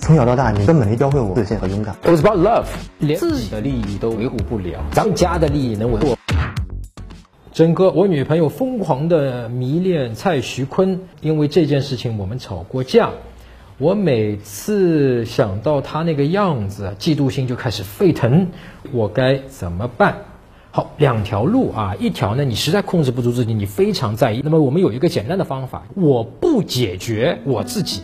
从小到大，你根本没教会我自信和勇敢。It was about love，连自己的利益都维护不了，咱们家的利益能维护？真哥，我女朋友疯狂的迷恋蔡徐坤，因为这件事情我们吵过架。我每次想到他那个样子，嫉妒心就开始沸腾，我该怎么办？好，两条路啊，一条呢，你实在控制不住自己，你非常在意。那么我们有一个简单的方法，我不解决我自己，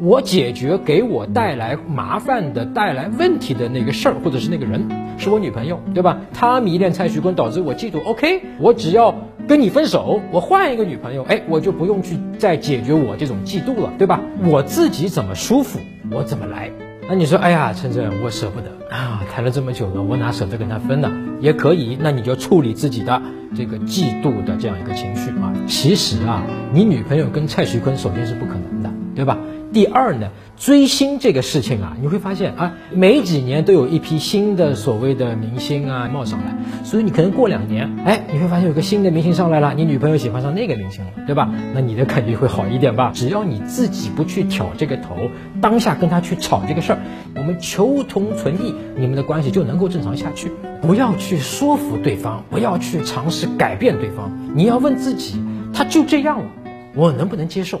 我解决给我带来麻烦的、带来问题的那个事儿，或者是那个人，是我女朋友，对吧？她迷恋蔡徐坤，导致我嫉妒。OK，我只要跟你分手，我换一个女朋友，哎，我就不用去再解决我这种嫉妒了，对吧？我自己怎么舒服，我怎么来。那你说，哎呀，晨晨，我舍不得啊，谈了这么久了，我哪舍得跟他分呢？也可以，那你就处理自己的这个嫉妒的这样一个情绪啊。其实啊，你女朋友跟蔡徐坤首先是不可能的，对吧？第二呢，追星这个事情啊，你会发现啊，每几年都有一批新的所谓的明星啊冒上来，所以你可能过两年，哎，你会发现有个新的明星上来了，你女朋友喜欢上那个明星了，对吧？那你的感觉会好一点吧？只要你自己不去挑这个头，当下跟他去吵这个事儿，我们求同存异，你们的关系就能够正常下去。不要去说服对方，不要去尝试改变对方，你要问自己，他就这样了，我能不能接受？